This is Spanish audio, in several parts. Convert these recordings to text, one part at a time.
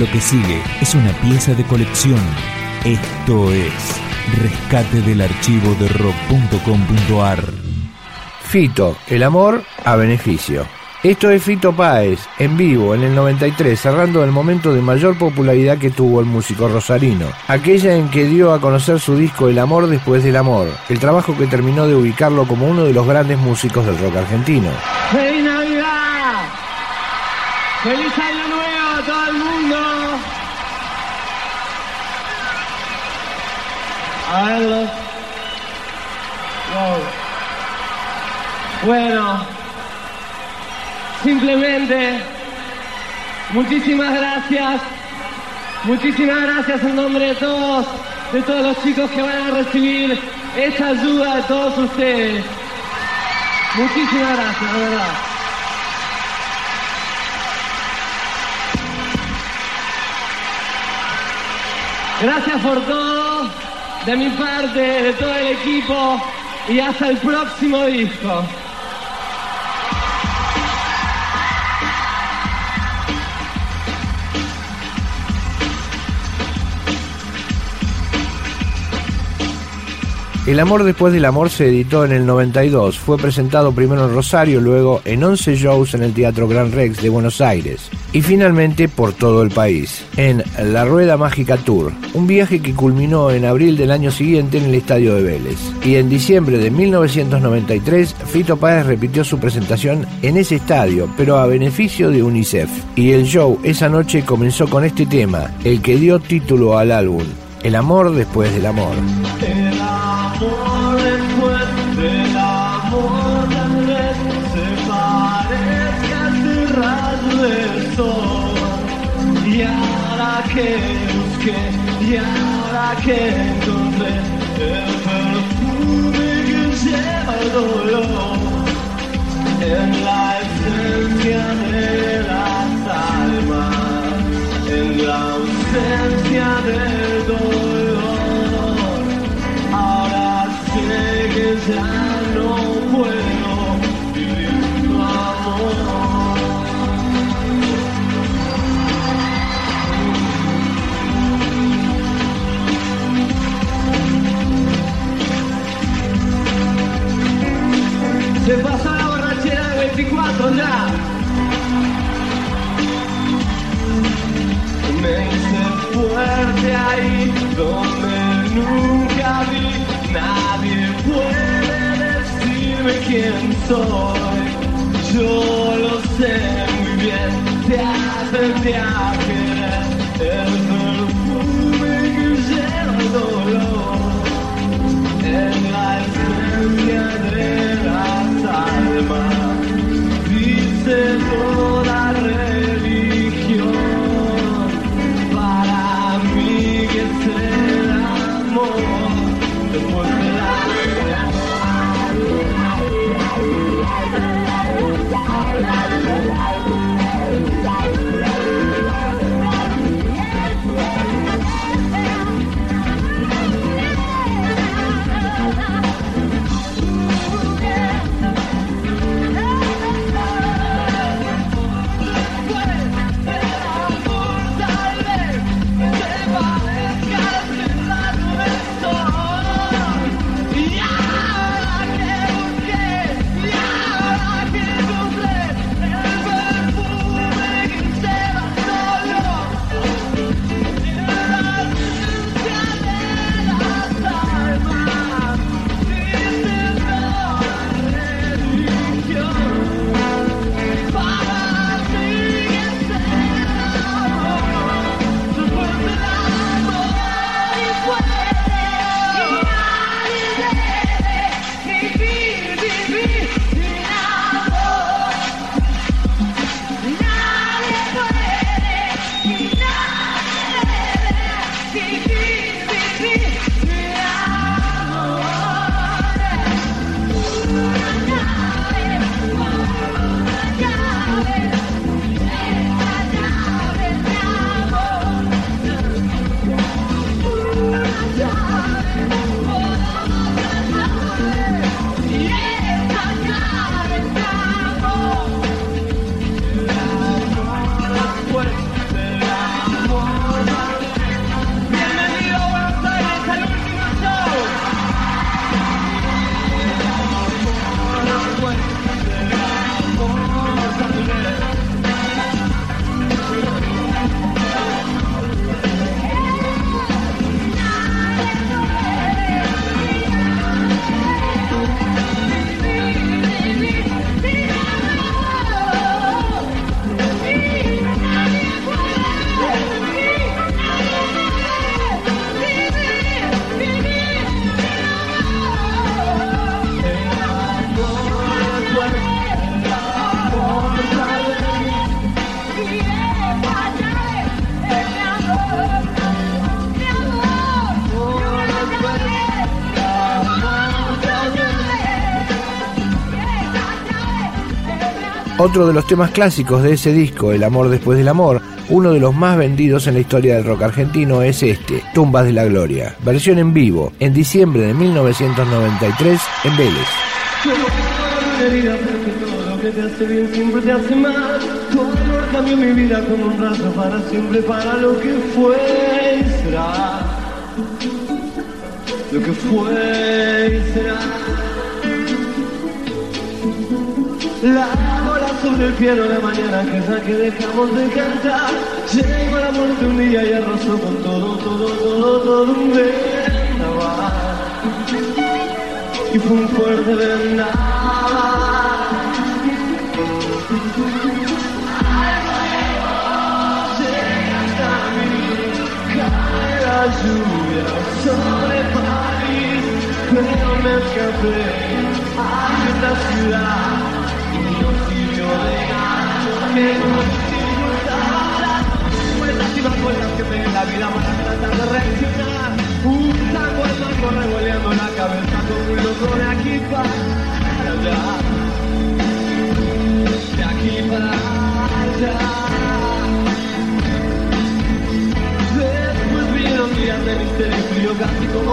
Lo que sigue es una pieza de colección. Esto es Rescate del archivo de rock.com.ar. Fito, el amor a beneficio. Esto es Fito Páez, en vivo, en el 93, cerrando el momento de mayor popularidad que tuvo el músico rosarino, aquella en que dio a conocer su disco El amor después del amor, el trabajo que terminó de ubicarlo como uno de los grandes músicos del rock argentino. ¡Feliz Navidad! ¡Feliz Año Nuevo a todo el mundo! A verlo. Wow. Bueno. Simplemente, muchísimas gracias. Muchísimas gracias en nombre de todos, de todos los chicos que van a recibir esa ayuda de todos ustedes. Muchísimas gracias, de verdad. Gracias por todo, de mi parte, de todo el equipo y hasta el próximo disco. El amor después del amor se editó en el 92. Fue presentado primero en Rosario, luego en 11 shows en el Teatro Gran Rex de Buenos Aires y finalmente por todo el país, en La Rueda Mágica Tour, un viaje que culminó en abril del año siguiente en el Estadio de Vélez. Y en diciembre de 1993, Fito Páez repitió su presentación en ese estadio, pero a beneficio de UNICEF. Y el show esa noche comenzó con este tema, el que dio título al álbum, El amor después del amor. amor que encontré el perfume que lleva el dolor en la esencia de las almas, en la ausencia del dolor. Ahora sé que ya 24 ya. Me hice fuerte ahí donde nunca vi. Nadie puede decirme quién soy. Otro de los temas clásicos de ese disco, El amor después del amor, uno de los más vendidos en la historia del rock argentino es este, Tumbas de la Gloria, versión en vivo, en diciembre de 1993 en Vélez. lo que fue y será. Piano de mañana que es que dejamos de cantar. Llegó la muerte un día y arrasó con todo, todo, todo, todo un vendaval. Y fue un fuerte vendaval. la lluvia sobre París, pero me escapé a esta ciudad no disfrutaba las y más cosas que me la vida para tratar de reaccionar. Un tango al revoleando la cabeza como un loco de aquí para allá. De aquí para allá. días de misterio casi como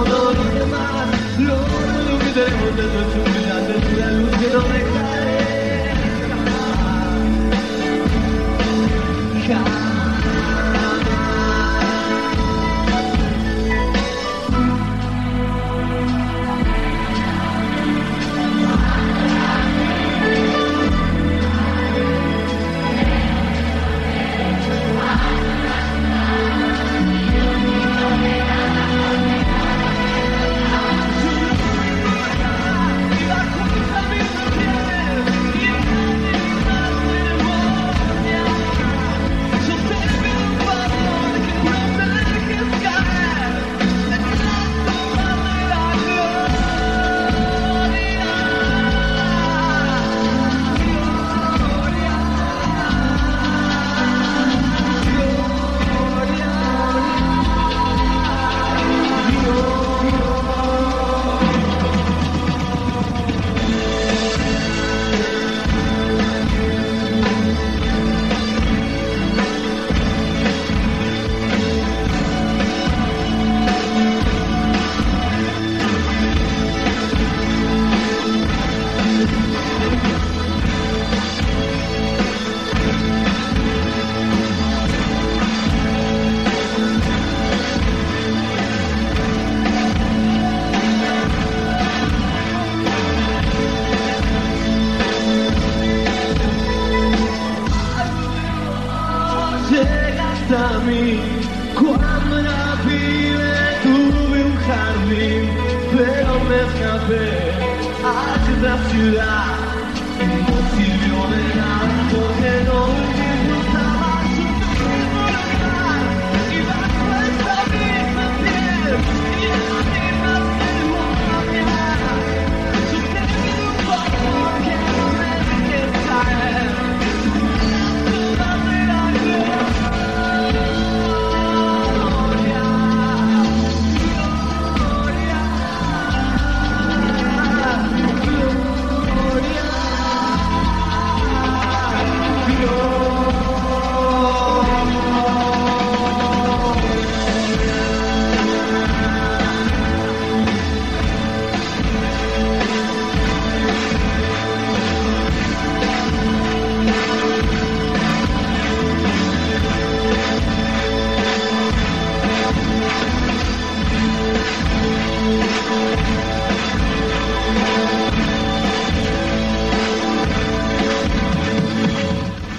after that.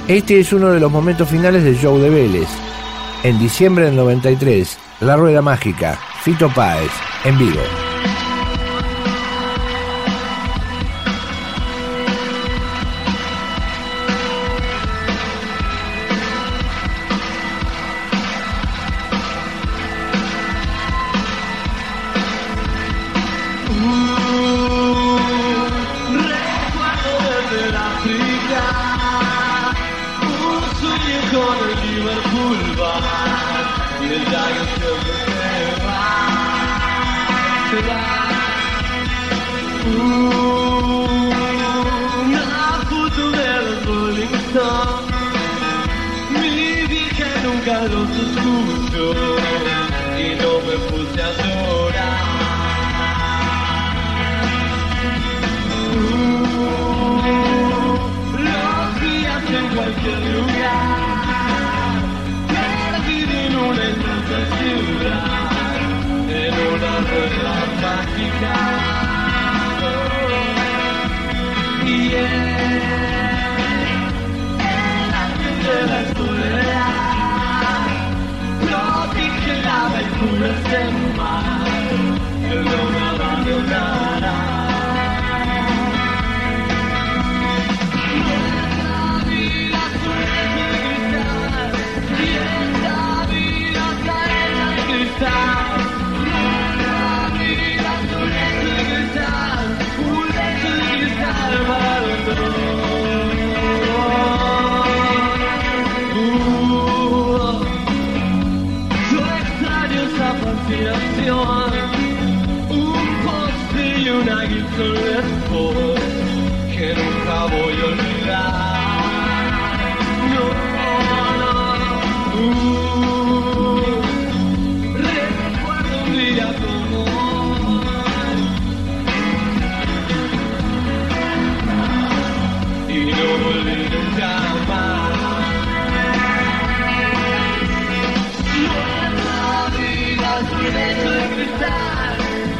Este es uno de los momentos finales del show de Vélez. En diciembre del 93, La Rueda Mágica, Fito Páez, en vivo. Nunca los escucho y no me puse a llorar. Uh, los días en cualquier lugar, perdido en una inmensa ciudad, en una rueda mágica. Y él,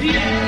y